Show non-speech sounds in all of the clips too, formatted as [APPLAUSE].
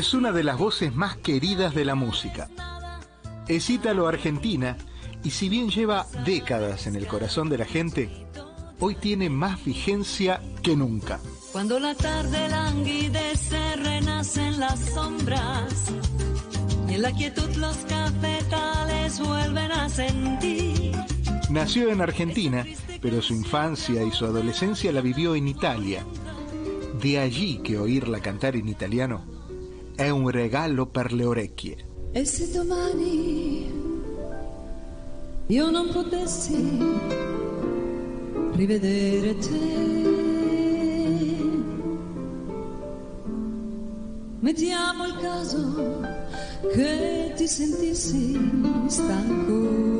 Es una de las voces más queridas de la música. Es ítalo-argentina y si bien lleva décadas en el corazón de la gente, hoy tiene más vigencia que nunca. cuando la tarde languidece renacen las sombras y en la quietud los cafetales vuelven a sentir. Nació en Argentina, pero su infancia y su adolescencia la vivió en Italia. De allí que oírla cantar en italiano è un regalo per le orecchie. E se domani io non potessi rivedere te, mettiamo il caso che ti sentissi stanco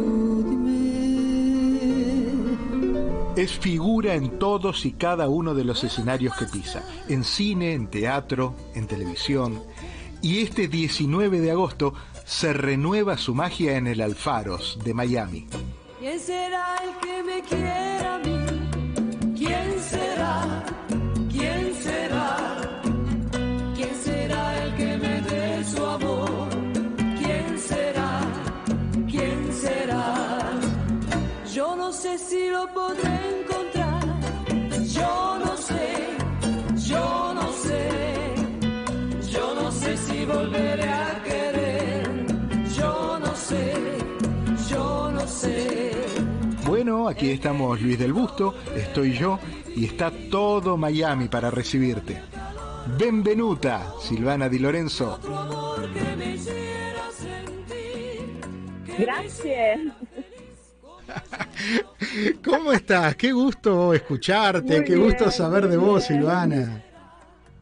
Es figura en todos y cada uno de los escenarios que pisa, en cine, en teatro, en televisión. Y este 19 de agosto se renueva su magia en el Alfaros de Miami. ¿Quién será el que me quiera Bueno, aquí estamos Luis del Busto, estoy yo y está todo Miami para recibirte. Benvenuta, Silvana Di Lorenzo. Tu amor que me hiciera sentir. que Gracias. [LAUGHS] ¿Cómo estás? Qué gusto escucharte, Muy qué gusto saber de vos, bien. Silvana.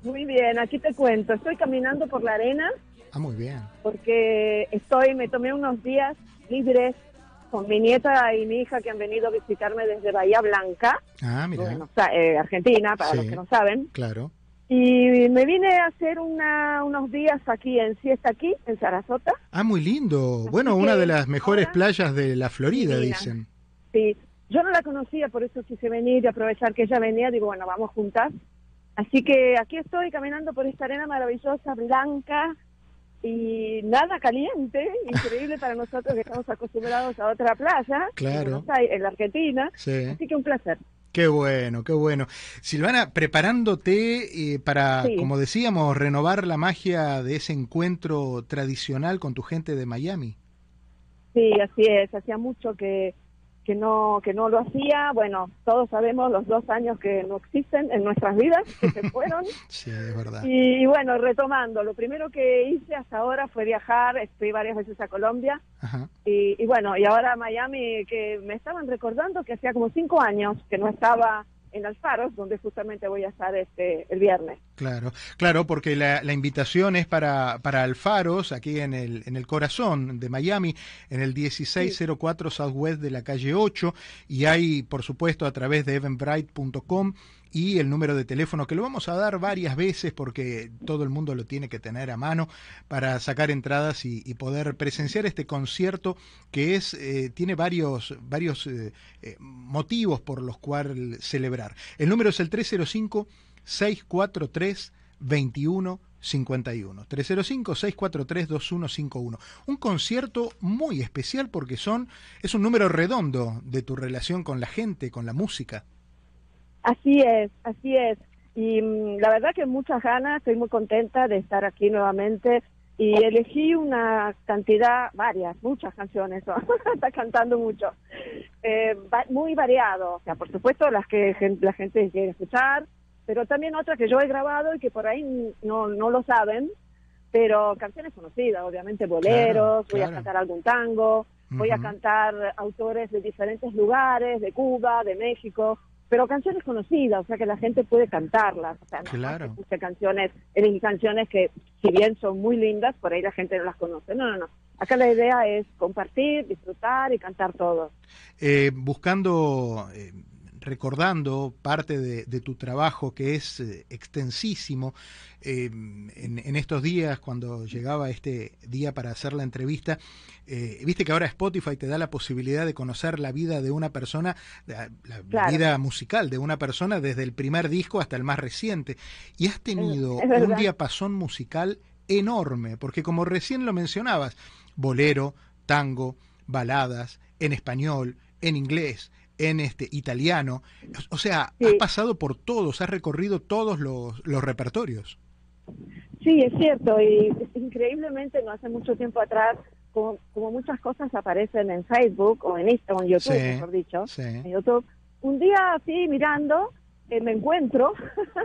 Muy bien, aquí te cuento. Estoy caminando por la arena Ah, muy bien. porque estoy, me tomé unos días libres con mi nieta y mi hija que han venido a visitarme desde Bahía Blanca, Ah, mira, bueno, eh, Argentina, para Sí. los que no saben. claro. Y me vine a hacer una, unos días aquí en Siesta aquí, en Sarasota. Ah, muy lindo. Así Bueno, una de las mejores ahora- playas de la Florida, Divina. dicen. Sí, yo no la conocía, por eso quise venir y aprovechar que ella venía. Digo, bueno, vamos juntas. Así que aquí estoy caminando por esta arena maravillosa, blanca y nada caliente, increíble para nosotros que estamos acostumbrados a otra playa, Claro. en, la Argentina. Sí. Así que un placer. Qué bueno, qué bueno. Silvana, preparándote eh, para, Sí. como decíamos, renovar la magia de ese encuentro tradicional con tu gente de Miami. Sí, así es. Hacía mucho que, que no que no lo hacía. Bueno, todos sabemos los dos años que no existen en nuestras vidas, que se [LAUGHS] fueron. Sí, es verdad. Y, bueno, retomando, lo primero que hice hasta ahora fue viajar, fui varias veces a Colombia Ajá. y, y bueno, y ahora a Miami, que me estaban recordando que hacía como cinco años que no estaba en Alfaros, donde justamente voy a estar este el viernes. Claro, claro, porque la, la invitación es para, para Alfaros, aquí en el, en el corazón de Miami, en el 1604 Southwest de la calle 8, y hay, por supuesto, a través de eventbrite.com y el número de teléfono que lo vamos a dar varias veces porque todo el mundo lo tiene que tener a mano para sacar entradas y, poder presenciar este concierto que es eh, tiene varios varios eh, eh, motivos por los cuales celebrar. El número es el 305 643 2151 305 643 2151 Un concierto muy especial porque son es un número redondo de tu relación con la gente, con la música. Así es, así es. Y mm, la verdad que muchas ganas, estoy muy contenta de estar aquí nuevamente. Y elegí una cantidad, varias, muchas canciones, [LAUGHS] está cantando mucho, Eh, va- muy variado, o sea, por supuesto las que la gente quiere escuchar, pero también otras que yo he grabado y que por ahí no, no lo saben, pero canciones conocidas, obviamente boleros, voy claro. a cantar algún tango, voy a cantar autores de diferentes lugares, de Cuba, de México, pero canciones conocidas, o sea que la gente puede cantarlas, o sea, no Claro. que canciones, elegí canciones que si bien son muy lindas, por ahí la gente no las conoce, no, no, no, acá la idea es compartir, disfrutar y cantar todo. Eh, buscando eh, recordando parte de, tu trabajo que es eh, extensísimo. en, en, estos días, cuando llegaba este día para hacer la entrevista, viste que ahora Spotify te da la posibilidad de conocer la vida de una persona, la, vida musical de una persona desde el primer disco hasta el más reciente. Y has tenido un diapasón musical enorme, porque como recién lo mencionabas, bolero, tango, baladas, en español, en inglés, en este italiano. O sea, has pasado por todos, has recorrido todos los, los repertorios. Sí, es cierto, y increíblemente no hace mucho tiempo atrás, como, como muchas cosas aparecen en Facebook o en Instagram, en YouTube, mejor dicho, en YouTube, un día así mirando, eh, me encuentro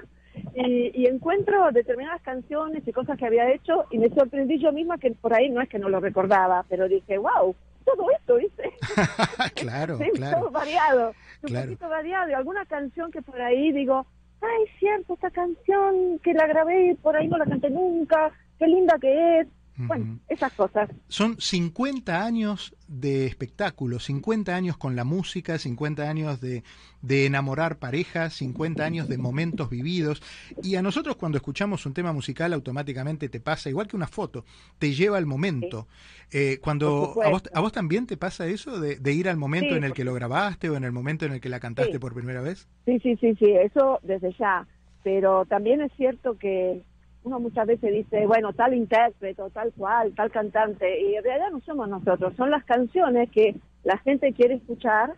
[LAUGHS] y, encuentro determinadas canciones y cosas que había hecho y me sorprendí yo misma que por ahí no es que no lo recordaba, pero dije, wow, todo esto, ¿viste? [LAUGHS] claro, [LAUGHS] sí, claro. Todo variado, un poquito variado. Y alguna canción que por ahí digo, ay, cierto, esta canción que la grabé y por ahí no la canté nunca, qué linda que es. Bueno, esas cosas. Son 50 años de espectáculo, 50 años con la música, 50 años de, de, enamorar parejas, 50 años de momentos vividos. Y a nosotros cuando escuchamos un tema musical automáticamente te pasa, igual que una foto, te lleva al momento. Eh, cuando a vos, a vos, también te pasa eso de, de ir al momento en el que lo grabaste o en el momento en el que la cantaste por primera vez. Sí, sí, sí, sí, eso desde ya. Pero también es cierto que uno muchas veces dice, bueno, tal intérprete, tal cual, tal cantante, y en realidad no somos nosotros, son las canciones que la gente quiere escuchar,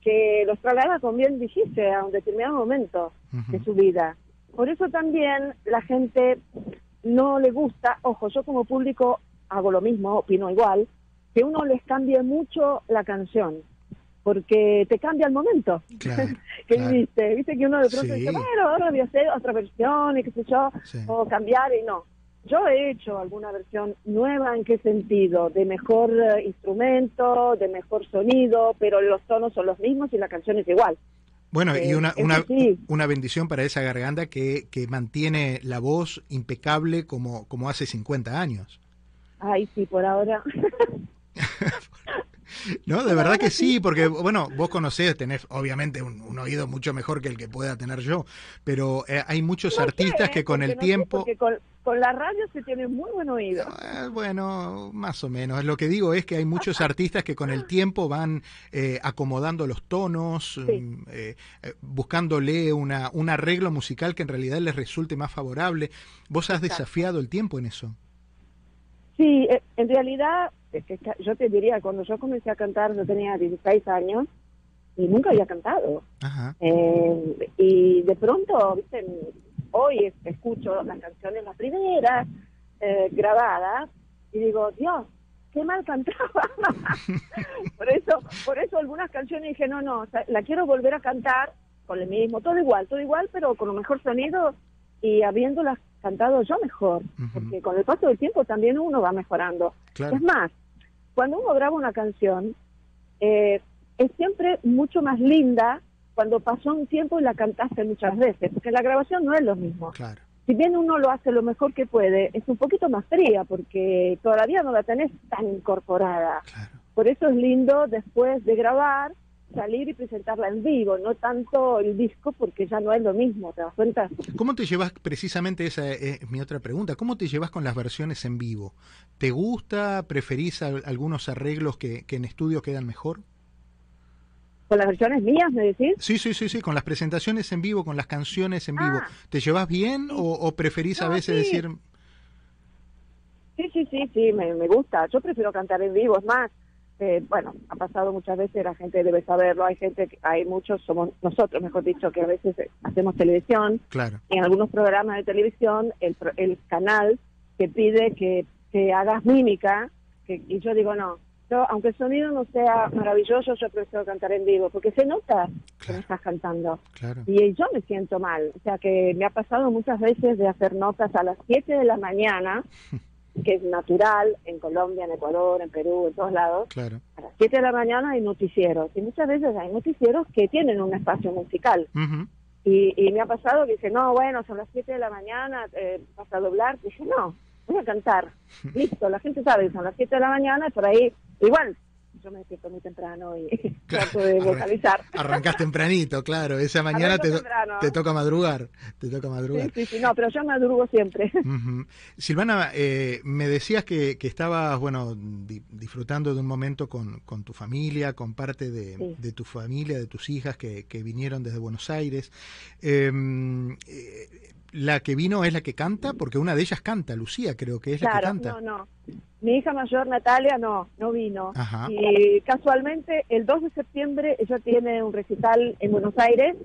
que los traslada, como bien dijiste, a un determinado momento de su vida. Por eso también la gente no le gusta, ojo, yo como público hago lo mismo, opino igual, que uno les cambie mucho la canción porque te cambia el momento [LAUGHS] que viste. Viste que uno de pronto dice, bueno, ahora voy a hacer otra versión y qué sé yo, o cambiar y no. Yo he hecho alguna versión nueva, ¿en qué sentido? De mejor eh, instrumento, de mejor sonido, pero los tonos son los mismos y la canción es igual. Bueno, y eh, una, una, una, bendición para esa garganta que, que mantiene la voz impecable como, como hace 50 años. Ay, sí, por ahora. [LAUGHS] [LAUGHS] [LAUGHS] No, de verdad que sí, porque bueno, vos conocés, tenés obviamente un, oído mucho mejor que el que pueda tener yo, pero eh, hay muchos artistas que con el tiempo... con, la radio se tiene muy buen oído. Eh, bueno, más o menos. Lo que digo es que hay muchos artistas que con el tiempo van eh, acomodando los tonos, mm, buscándole una, un arreglo musical que en realidad les resulte más favorable. ¿Vos has desafiado el tiempo en eso? Sí, en realidad que yo te diría, cuando yo comencé a cantar, yo tenía 16 años y nunca había cantado. Eh, y de pronto, ¿viste? hoy escucho las canciones, las primeras eh, grabadas, y digo, Dios, qué mal cantaba. [LAUGHS] por eso, por eso algunas canciones dije, no, no, la quiero volver a cantar con el mismo, todo igual, todo igual, pero con un mejor sonido y habiéndolas cantado yo mejor, porque con el paso del tiempo también uno va mejorando. Es más, cuando uno graba una canción, eh, es siempre mucho más linda cuando pasó un tiempo y la cantaste muchas veces, porque la grabación no es lo mismo. Si bien uno lo hace lo mejor que puede, es un poquito más fría porque todavía no la tenés tan incorporada. Por eso es lindo después de grabar salir y presentarla en vivo, no tanto el disco porque ya no es lo mismo, ¿te das cuenta? ¿Cómo te llevas, precisamente esa es mi otra pregunta, cómo te llevas con las versiones en vivo? ¿Te gusta, preferís algunos arreglos que, en estudio quedan mejor? ¿Con las versiones mías, me decís? Sí, sí, sí, sí, con las presentaciones en vivo, con las canciones en vivo. Ah. ¿Te llevas bien o, preferís a veces decir...? Sí, sí, sí, sí, me, me gusta. Yo prefiero cantar en vivo, es más, eh, bueno, ha pasado muchas veces, la gente debe saberlo, hay gente, hay muchos, somos nosotros, mejor dicho, que a veces hacemos televisión. Claro. En algunos programas de televisión, el, el canal que pide que, que hagas mímica, que, y yo digo, no, yo, aunque el sonido no sea maravilloso, yo prefiero cantar en vivo, porque se nota que me estás cantando. Claro. Y yo me siento mal. O sea, que me ha pasado muchas veces de hacer notas a las 7 de la mañana [LAUGHS] que es natural en Colombia, en Ecuador, en Perú, en todos lados. Claro. A las 7 de la mañana hay noticieros y muchas veces hay noticieros que tienen un espacio musical. y, y, me ha pasado que dice, no, bueno, son las 7 de la mañana, eh, vas a doblar. Y dije, no, voy a cantar. [LAUGHS] Listo, la gente sabe, son las 7 de la mañana, por ahí, igual, yo me despierto muy temprano y [LAUGHS] trato de vocalizar. Arrancás tempranito, claro. Esa mañana te, te, toca madrugar. Te toca madrugar. Sí, sí, no, pero yo madrugo siempre. [LAUGHS] Silvana, eh, me decías que, que estabas, bueno, disfrutando de un momento con, con tu familia, con parte de, de, tu familia, de tus hijas que, que vinieron desde Buenos Aires. Em, eh, la que vino es la que canta, porque una de ellas canta, Lucía creo que es la que canta. No, no. Mi hija mayor Natalia no, no vino. Y casualmente el 2 de septiembre ella tiene un recital en Buenos Aires.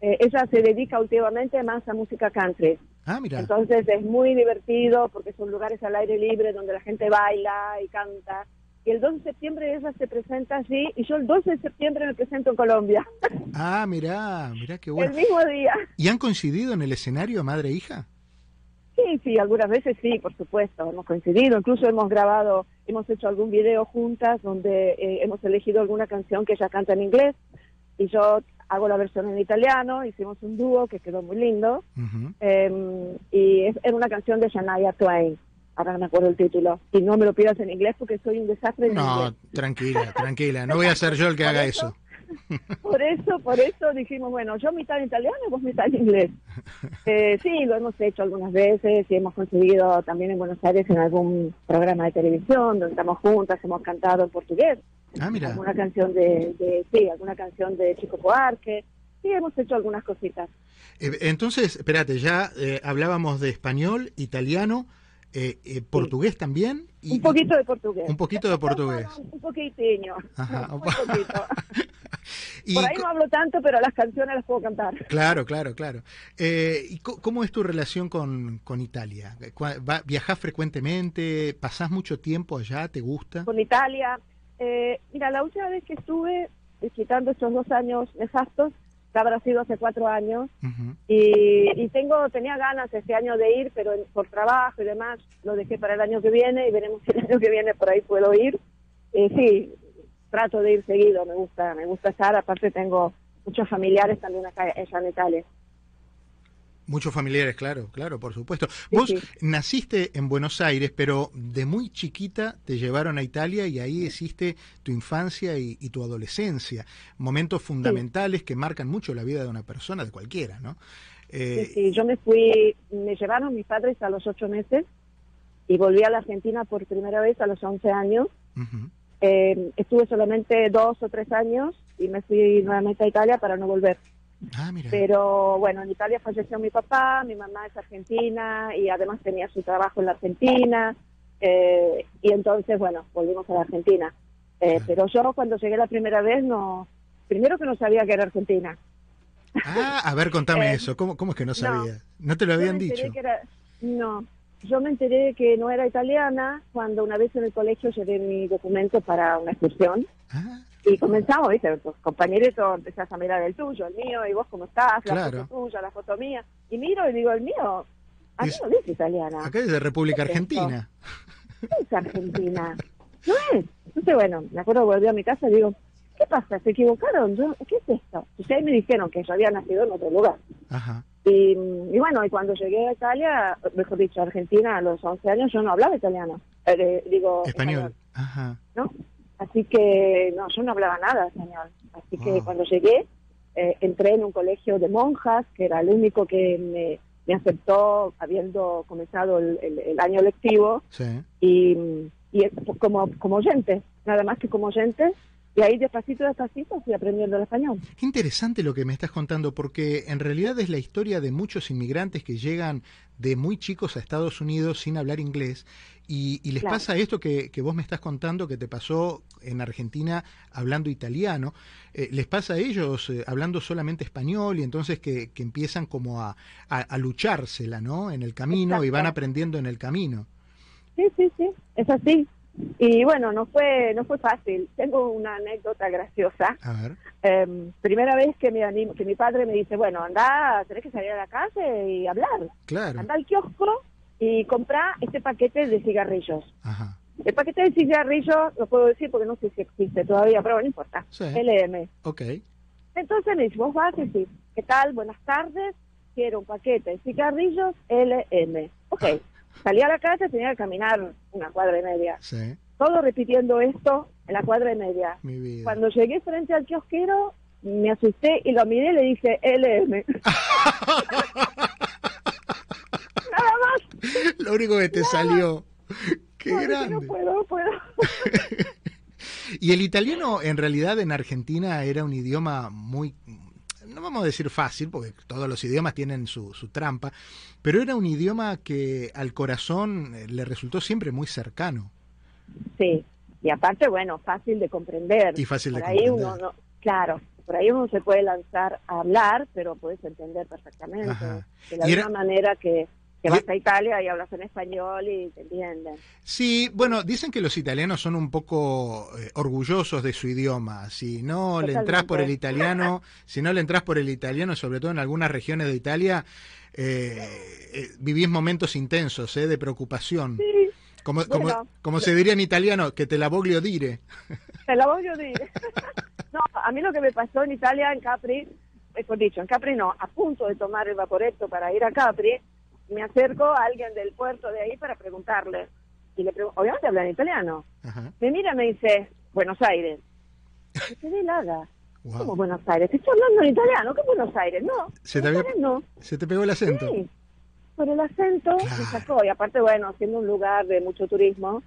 Eh, ella se dedica últimamente más a música country. Ah, mira. Entonces es muy divertido porque son lugares al aire libre donde la gente baila y canta y el 2 de septiembre ella se presenta allí y yo el 12 de septiembre me presento en Colombia. [LAUGHS] Ah, mirá, mirá qué bueno. El mismo día. ¿Y han coincidido en el escenario madre e hija? Sí, sí, algunas veces sí, por supuesto, hemos coincidido, incluso hemos grabado, hemos hecho algún video juntas donde eh, hemos elegido alguna canción que ella canta en inglés y yo hago la versión en italiano, hicimos un dúo que quedó muy lindo em, y es, es, una canción de Shania Twain ahora no me acuerdo el título, y no me lo pidas en inglés porque soy un desastre en no, tranquila, tranquila, no voy a ser yo el que haga eso. Por eso, por eso dijimos, bueno, yo mitad italiano y vos mitad inglés. [LAUGHS] Eh, sí, lo hemos hecho algunas veces y hemos conseguido también en Buenos Aires en algún programa de televisión donde estamos juntas, hemos cantado en portugués. Ah, mira. Alguna canción de, sí, alguna canción de Chico Poarque. Sí, hemos hecho algunas cositas. Eh, entonces, espérate, ya eh, hablábamos de español, italiano, eh, eh, ¿Portugués también? un poquito de portugués. Un poquito de portugués. Un poquitiño. un poquito. [LAUGHS] Por ahí no hablo tanto, pero las canciones las puedo cantar. Claro, claro, claro. Eh, ¿Y cómo es tu relación con, con Italia? ¿Viajás frecuentemente? ¿Pasás mucho tiempo allá? ¿Te gusta? Con Italia. Eh, mira, la última vez que estuve, quitando estos dos años nefastos, habrá sido hace cuatro años. Y, tengo tenía ganas este año de ir pero por trabajo y demás lo dejé para el año que viene y veremos si el año que viene por ahí puedo ir. Y sí trato de ir seguido me gusta me gusta estar. Aparte tengo muchos familiares también acá en Italia Muchos familiares, claro, claro, por supuesto. Vos naciste en Buenos Aires, pero de muy chiquita te llevaron a Italia y ahí hiciste tu infancia y, tu adolescencia, momentos fundamentales que marcan mucho la vida de una persona, de cualquiera, ¿no? Eh, sí, yo me fui, me llevaron mis padres a los ocho meses y volví a la Argentina por primera vez a los once años. Eh, estuve solamente dos o tres años y me fui nuevamente a Italia para no volver. Ah, Pero bueno, en Italia falleció mi papá, mi mamá es argentina y además tenía su trabajo en la Argentina. Eh, y entonces, bueno, volvimos a la Argentina. Eh, pero yo cuando llegué la primera vez, no, primero que no sabía que era Argentina. Ah, a ver, contame [LAUGHS] eh, eso. ¿Cómo, ¿Cómo, es que no sabía? ¿No, te lo habían dicho? no, yo me enteré que no era italiana cuando una vez en el colegio llevé mi documento para una excursión. Ah. Y comenzamos, ¿viste? Pues, compañerito, empezás a mirar el tuyo, el mío, y vos cómo estás, la foto tuya, la foto mía. Y miro y digo, el mío, a mí no dice italiana. Acá es de República Argentina. ¿Qué es Argentina? No es. Entonces, bueno, me acuerdo, volví a mi casa y digo, ¿qué pasa? ¿Se equivocaron? Yo, ¿Qué es esto? Ahí me dijeron que yo había nacido en otro lugar. Ajá. Y, y, bueno, y cuando llegué a Italia, mejor dicho, a Argentina, a los 11 años, yo no hablaba italiano. Eh, digo, español. Ajá. ¿No? Así que, no, yo no hablaba nada español. Así que cuando llegué, eh, entré en un colegio de monjas, que era el único que me, me aceptó habiendo comenzado el, año lectivo. Y, y como, como oyente, nada más que como oyente, y ahí despacito, despacito fui aprendiendo el español. Qué interesante lo que me estás contando, porque en realidad es la historia de muchos inmigrantes que llegan de muy chicos a Estados Unidos sin hablar inglés y, les pasa esto que, que, vos me estás contando que te pasó en Argentina hablando italiano, eh, les pasa a ellos eh, hablando solamente español y entonces que, que empiezan como a, a, luchársela, ¿no? En el camino y van aprendiendo en el camino. Sí, sí, sí, es así. Y bueno, no fue no fue fácil. Tengo una anécdota graciosa. A ver. Em, primera vez que me animo, que mi padre me dice, bueno, anda, tenés que salir a la calle y hablar. Claro. Anda al kiosco y compra este paquete de cigarrillos. Ajá. El paquete de cigarrillos, lo puedo decir porque no sé si existe todavía, pero no importa. LM. Ok. Entonces me dice, vos vas a decir, ¿qué tal? Buenas tardes, quiero un paquete de cigarrillos LM. Ok. Salí a la casa, tenía que caminar una cuadra y media. Sí. todo repitiendo esto en la cuadra y media. Mi vida. Cuando llegué frente al kiosquero, me asusté y lo miré y le dije LM. [LAUGHS] Nada más. Lo único que te salió. Qué No, grande. no puedo, no puedo. [LAUGHS] Y el italiano en realidad en Argentina era un idioma muy, vamos a decir fácil, porque todos los idiomas tienen su, su trampa, pero era un idioma que al corazón eh, le resultó siempre muy cercano. Sí, y aparte, bueno, fácil de comprender. Y fácil de ahí comprender. uno no, claro, por ahí uno se puede lanzar a hablar, pero puedes entender perfectamente. Ajá. De la misma manera que, que y- vas a Italia y hablas en español y te entienden. Sí, bueno, dicen que los italianos son un poco eh, orgullosos de su idioma. Si no le entras por el italiano, si no le entras por el italiano, sobre todo en algunas regiones de Italia, eh, eh, vivís momentos intensos eh, de preocupación. Sí, Como, Bueno. como, como se diría en italiano, que te la voglio dire. te la a decir. [LAUGHS] no, a mí lo que me pasó en Italia, en Capri, mejor dicho, en Capri no, a punto de tomar el vaporetto para ir a Capri, me acerco a alguien del puerto de ahí para preguntarle. Y le pregunto, obviamente habla en italiano. Ajá. Me mira y me dice, Buenos Aires. Me quedé helada. Wow. ¿Cómo Buenos Aires? Te estoy hablando en italiano. ¿Qué Buenos Aires? No. Se te había- no. Se te pegó el acento. Sí. Por el acento Claro. me sacó. Y aparte, bueno, siendo un lugar de mucho turismo,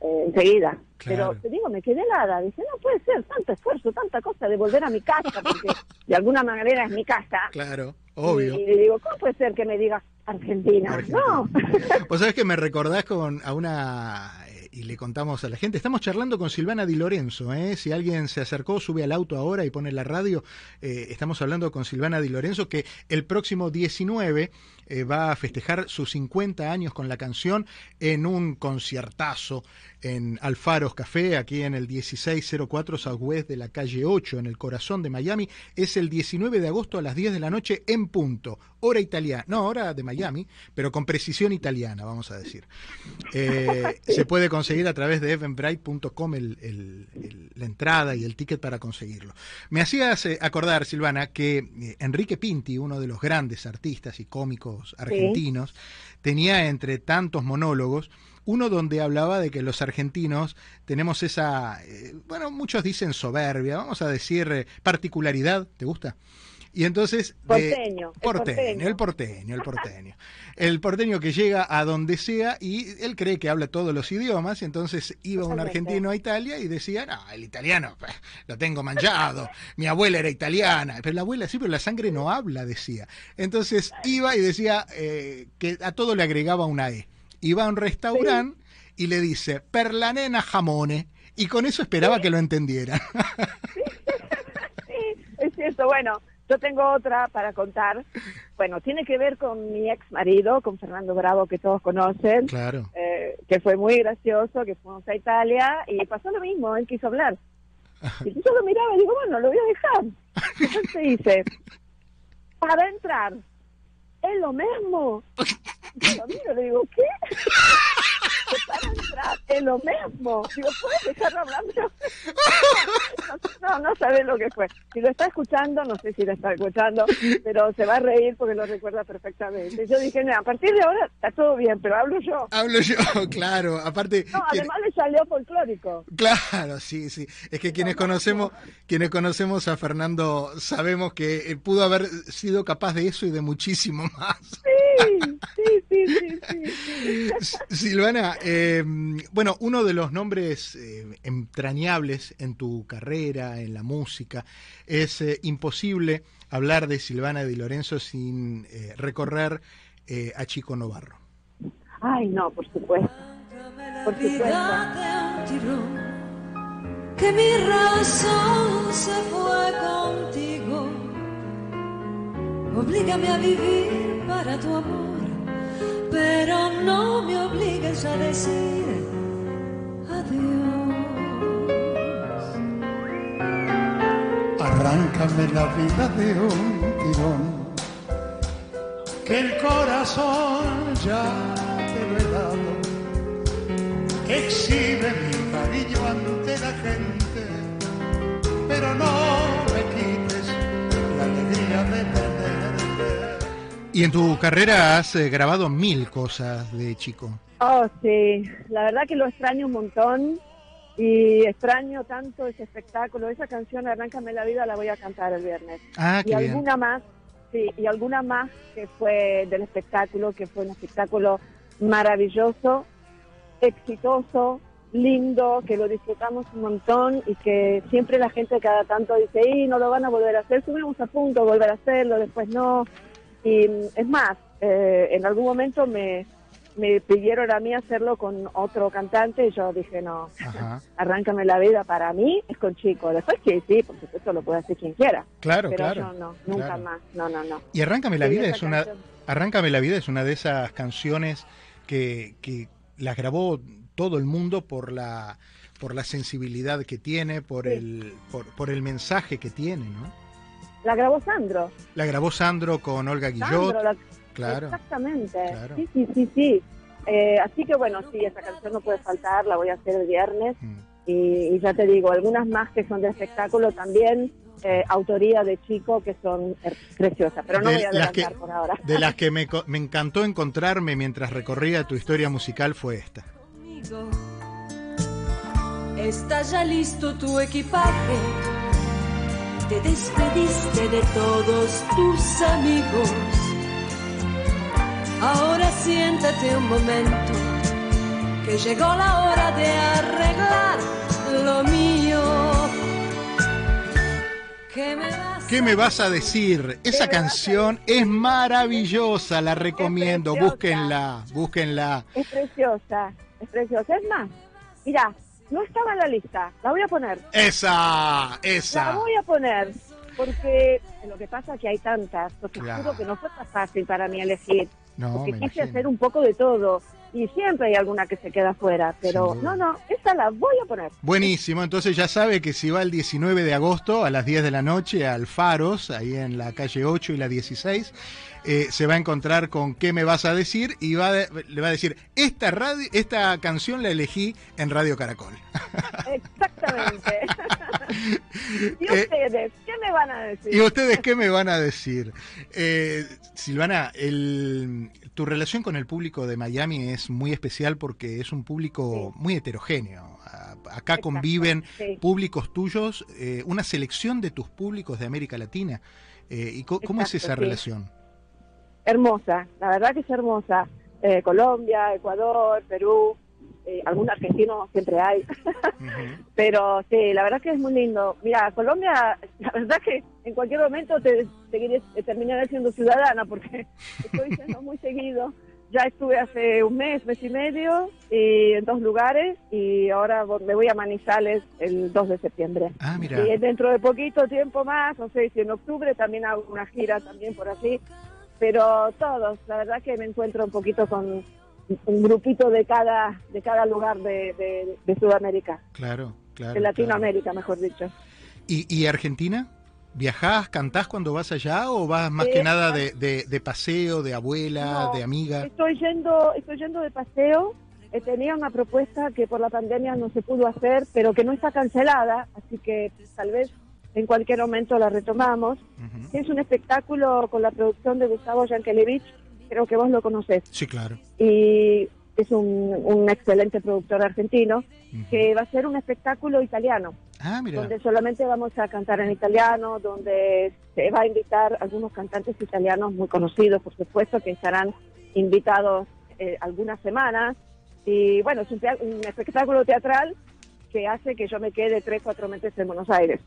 eh, enseguida. Claro. Pero te digo, me quedé helada. Dije, no puede ser tanto esfuerzo, tanta cosa de volver a mi casa, porque de alguna manera es mi casa. Claro, obvio. Y, y le digo, ¿cómo puede ser que me digas Argentina? Argentina. No. [LAUGHS] Vos sabés que me recordás con a una eh, y le contamos a la gente. Estamos charlando con Silvana Di Lorenzo. ¿eh? Si alguien se acercó, sube al auto ahora y pone la radio. eh, estamos hablando con Silvana Di Lorenzo que el próximo 19 eh, va a festejar sus 50 años con la canción en un conciertazo en Alfaros Café, aquí en el 1604 Southwest de la calle 8, en el corazón de Miami. Es el 19 de agosto a las 10 de la noche en punto. Hora italiana, no, hora de Miami, pero con precisión italiana, vamos a decir. Eh, se puede conseguir a través de evenbright.com el, la entrada y el ticket para conseguirlo. Me hacías eh, acordar, Silvana, que Enrique Pinti, uno de los grandes artistas y cómicos argentinos, tenía entre tantos monólogos uno donde hablaba de que los argentinos tenemos esa, eh, bueno, muchos dicen soberbia, vamos a decir eh, particularidad, ¿te gusta? Y entonces... de- Porteño, el porteño, el porteño, el porteño. [LAUGHS] El porteño que llega a donde sea y él cree que habla todos los idiomas, entonces iba un argentino a Italia y decía, no, el italiano pues, lo tengo manchado, [LAUGHS] mi abuela era italiana, pero la abuela sí, pero la sangre no habla, decía. Entonces iba y decía eh, que a todo le agregaba una E. Iba a un restaurante y le dice, per la nena jamone, y con eso esperaba que lo entendieran. [LAUGHS] Sí, es cierto. Bueno, yo tengo otra para contar. Bueno, tiene que ver con mi ex marido, con Fernando Bravo, que todos conocen, claro. eh, que fue muy gracioso, que fuimos a Italia y pasó lo mismo, él quiso hablar. Y yo lo miraba y digo, bueno, lo voy a dejar. Entonces dice, para entrar, es lo mismo. Yo lo miro le digo, ¿qué? Para [LAUGHS] entrar es lo mismo. Digo, ¿puedes dejarlo hablando? [LAUGHS] No, no sabe lo que fue. Si lo está escuchando, no sé si lo está escuchando, pero se va a reír porque lo recuerda perfectamente. Yo dije, "No, a partir de ahora está todo bien, pero hablo yo. Hablo yo, [LAUGHS] claro, aparte... No, además le salió folclórico. Claro, sí, sí. Es que quienes conocemos, quienes conocemos a Fernando sabemos que eh, pudo haber sido capaz de eso y de muchísimo más. Sí, sí, sí, sí, sí, Silvana, eh, bueno, uno de los nombres eh, entrañables en tu carrera, en la música, es eh, imposible hablar de Silvana Di Lorenzo sin eh, recorrer eh, a Chico Novarro. Ay, no, por supuesto. Por supuesto. que mi razón se fue contigo. Oblígame a vivir para tu amor, pero no me obligues a decir adiós. Arráncame la vida de un tirón, que el corazón ya te lo he dado. Exhibe mi cariño ante la gente, pero no me quites la alegría de tenerte. Y en tu carrera has eh, grabado mil cosas de Chico. Oh, sí. La verdad que lo extraño un montón. y extraño tanto ese espectáculo. Esa canción, Arráncame la vida, la voy a cantar el viernes. Ah, y qué bien. alguna más, sí, y alguna más que fue del espectáculo, que fue un espectáculo maravilloso, exitoso, lindo, que lo disfrutamos un montón y que siempre la gente cada tanto dice, y no lo van a volver a hacer, estuvimos a punto de volver a hacerlo, después no. Y es más, eh, en algún momento me, me pidieron a mí hacerlo con otro cantante y yo dije, no, Ajá. arráncame la vida para mí es con chico. Después que sí, por supuesto lo puede hacer quien quiera. Claro, pero claro. yo no, nunca claro. más. No, no, no. Y Arráncame la Sí, vida es una canción. Arráncame la vida es una de esas canciones que, que las grabó todo el mundo por la por la sensibilidad que tiene, por Sí. el por, por el mensaje que tiene, ¿no? La grabó Sandro. La grabó Sandro con Olga Guillot, Sandro, la- claro. Exactamente. Claro. Sí, sí, sí, sí. Eh, así que bueno, sí, esa canción no puede faltar, la voy a hacer el viernes. Mm. Y, y ya te digo, algunas más que son de espectáculo también, eh, autoría de chico, que son preciosas. Pero no De voy a que- adelantar por ahora. De las [LAUGHS] que me, co- me encantó encontrarme mientras recorría tu historia musical fue esta. conmigo. Está ya listo tu equipaje. Te despediste de todos tus amigos. Ahora siéntate un momento, que llegó la hora de arreglar lo mío. ¿Qué me vas ¿Qué me vas a decir? Esa canción es maravillosa, la recomiendo, búsquenla, búsquenla. Es preciosa, es preciosa. Es más, mira, no estaba en la lista, la voy a poner. Esa, La esa. voy a poner, porque lo que pasa es que hay tantas, porque Claro. juro que no fue tan fácil para mí elegir, No, porque quise imagino. hacer un poco de todo, y siempre hay alguna que se queda fuera, pero no, no, esta la voy a poner. Buenísimo, entonces ya sabe que si va el 19 de agosto a las 10 de la noche al Faros, ahí en la calle 8 y la 16, eh, se va a encontrar con ¿Qué me vas a decir? y va de- le va a decir, esta, radio, esta canción la elegí en Radio Caracol. [LAUGHS] Exactamente. [LAUGHS] ¿Y Eh, ustedes qué me van a decir? ¿Y ustedes qué me van a decir? Eh, Silvana, el- tu relación con el público de Miami es muy especial porque es un público muy heterogéneo. Acá Exacto, conviven sí. públicos tuyos, eh, una selección de tus públicos de América Latina. Eh, ¿Y cómo es esa sí. relación? hermosa, la verdad que es hermosa. Eh, Colombia, Ecuador, Perú, eh, algún argentino siempre hay, [LAUGHS] Ujú. pero sí, la verdad que es muy lindo. Mira, Colombia, [LAUGHS] la verdad que en cualquier momento te seguiré, eh, terminaré siendo ciudadana porque [LAUGHS] estoy yendo muy seguido. Ya estuve hace un mes, mes y medio, y en dos lugares, y ahora me voy a Manizales el 2 de septiembre. Ah, mira. Y dentro de poquito tiempo más, no sé si en octubre también hago una gira también por allí, pero todos, la verdad que me encuentro un poquito con un grupito de cada de cada lugar de, de- de Sudamérica, Claro, claro. de Latinoamérica, mejor dicho. ¿Y, y Argentina? ¿Viajás, cantás cuando vas allá o vas más Sí, que nada de, de- de paseo, de abuela, No, de amiga? Estoy yendo, estoy yendo de paseo. Eh, tenía una propuesta que por la pandemia no se pudo hacer, pero que no está cancelada, así que tal vez en cualquier momento la retomamos. Es un espectáculo con la producción de Gustavo Yankelevich, creo que vos lo conocés. Sí, claro. y es un, un excelente productor argentino que va a ser un espectáculo italiano, Ah, mira. donde solamente vamos a cantar en italiano, donde se va a invitar algunos cantantes italianos muy conocidos, por supuesto, que estarán invitados eh, algunas semanas. Y bueno, es un, un espectáculo teatral que hace que yo me quede tres, cuatro meses en Buenos Aires.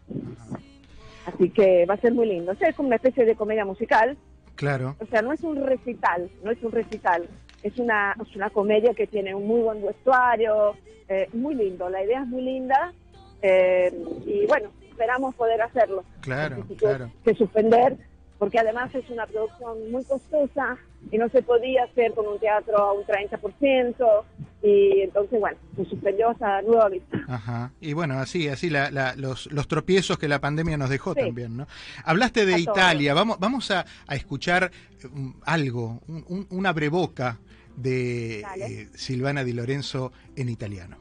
Así que va a ser muy lindo. O sea, es como una especie de comedia musical, Claro. o sea, no es un recital, no es un recital, es una, es una comedia que tiene un muy buen vestuario, eh, muy lindo, la idea es muy linda eh, y bueno, esperamos poder hacerlo. Claro, claro. Que suspender, porque además es una producción muy costosa y no se podía hacer con un teatro a un 30%, y entonces, bueno, se suspendió hasta nueva vista. Ajá. Y bueno, así, así la- la- los, los tropiezos que la pandemia nos dejó Sí. también, ¿no? Hablaste de A. Italia, vamos, vamos a, a escuchar un- algo, un- un- una breboca de eh, Silvana Di Lorenzo en italiano.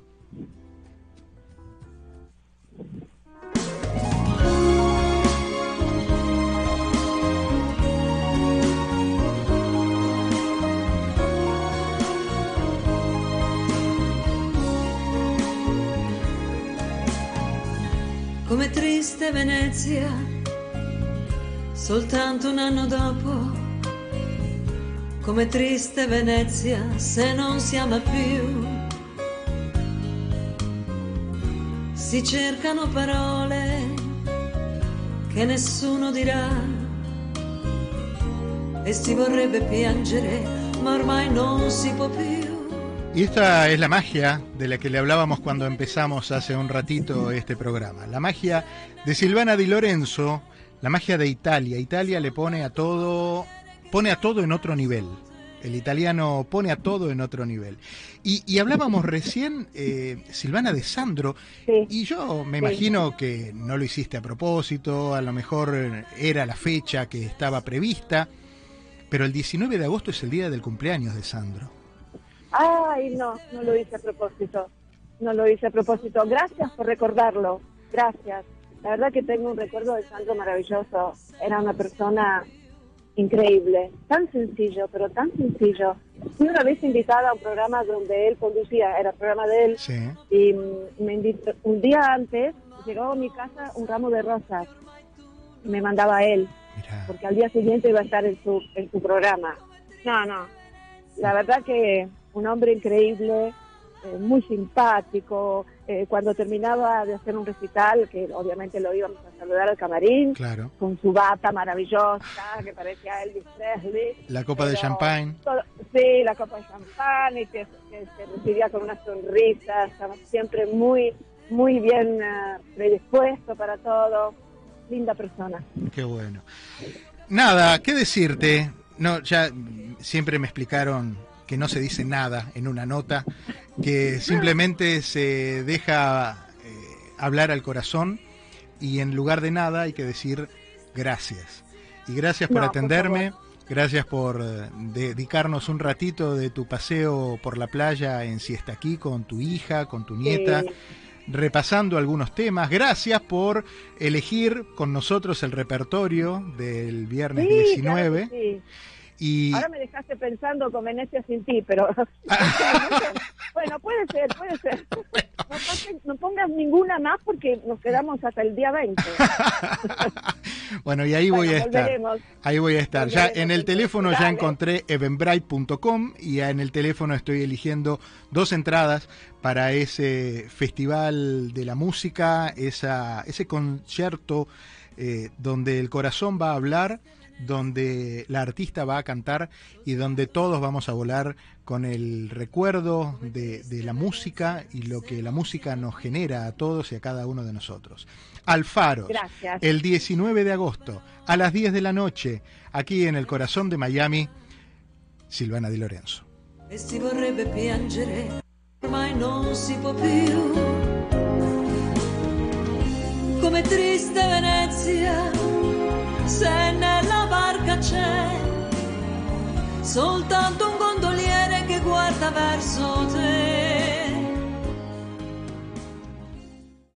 Triste Venezia, soltanto un anno dopo, come triste Venezia se non si ama più. Si cercano parole che nessuno dirà e si vorrebbe piangere, ma ormai non si può più. Y esta es la magia de la que le hablábamos cuando empezamos hace un ratito este programa. La magia de Silvana Di Lorenzo, la magia de Italia. Italia le pone a todo, pone a todo en otro nivel. El italiano pone a todo en otro nivel. Y, y hablábamos recién, eh, Silvana, de Sandro, Sí. y yo me imagino que no lo hiciste a propósito, a lo mejor era la fecha que estaba prevista, pero el 19 de agosto es el día del cumpleaños de Sandro. Ay, no, no lo hice a propósito. No lo hice a propósito. Gracias por recordarlo. Gracias. La verdad que tengo un recuerdo de Sandro maravilloso. Era una persona increíble. Tan sencillo, pero tan sencillo. Fui una vez invitada a un programa donde él conducía, era el programa de él, Sí. y me invitó, un día antes llegó a mi casa un ramo de rosas y me mandaba a él Mirá. porque al día siguiente iba a estar en su, en su programa. No, no. La verdad que un hombre increíble, eh, muy simpático. Eh, cuando terminaba de hacer un recital, que obviamente lo íbamos a saludar al camarín, Claro. con su bata maravillosa, que parecía Elvis Presley. La copa de todo- sí, la copa de champán, y que, que se recibía con una sonrisa, estaba siempre muy, muy bien eh, predispuesto para todo. Linda persona. Qué bueno. Nada, ¿qué decirte? No, ya siempre me explicaron que no se dice nada en una nota, que simplemente se deja eh, hablar al corazón y en lugar de nada hay que decir gracias. Y gracias por No, por atenderme, gracias por eh, dedicarnos un ratito de tu paseo por la playa en Siesta aquí con tu hija, con tu nieta Sí. repasando algunos temas. Gracias por elegir con nosotros el repertorio del viernes Sí, 19. claro que sí. Y Ahora me dejaste pensando con Venecia sin ti, pero [LAUGHS] [LAUGHS] bueno, puede ser, puede ser. [LAUGHS] No, pongas ninguna más porque nos quedamos hasta el día 20. bueno, y ahí Bueno, voy a estar. Ahí voy a estar. Ya en el teléfono ya encontré eventbrite.com y en el teléfono estoy eligiendo dos entradas para ese festival de la música, esa, ese concierto eh, donde el corazón va a hablar, donde la artista va a cantar y donde todos vamos a volar con el recuerdo de, de la música y lo que la música nos genera a todos y a cada uno de nosotros. Gracias. el 19 de agosto a las 10 de la noche, aquí en el corazón de Miami, Silvana Di Lorenzo. Come triste Venezia, se c'è soltanto un gondoliere che guarda verso te.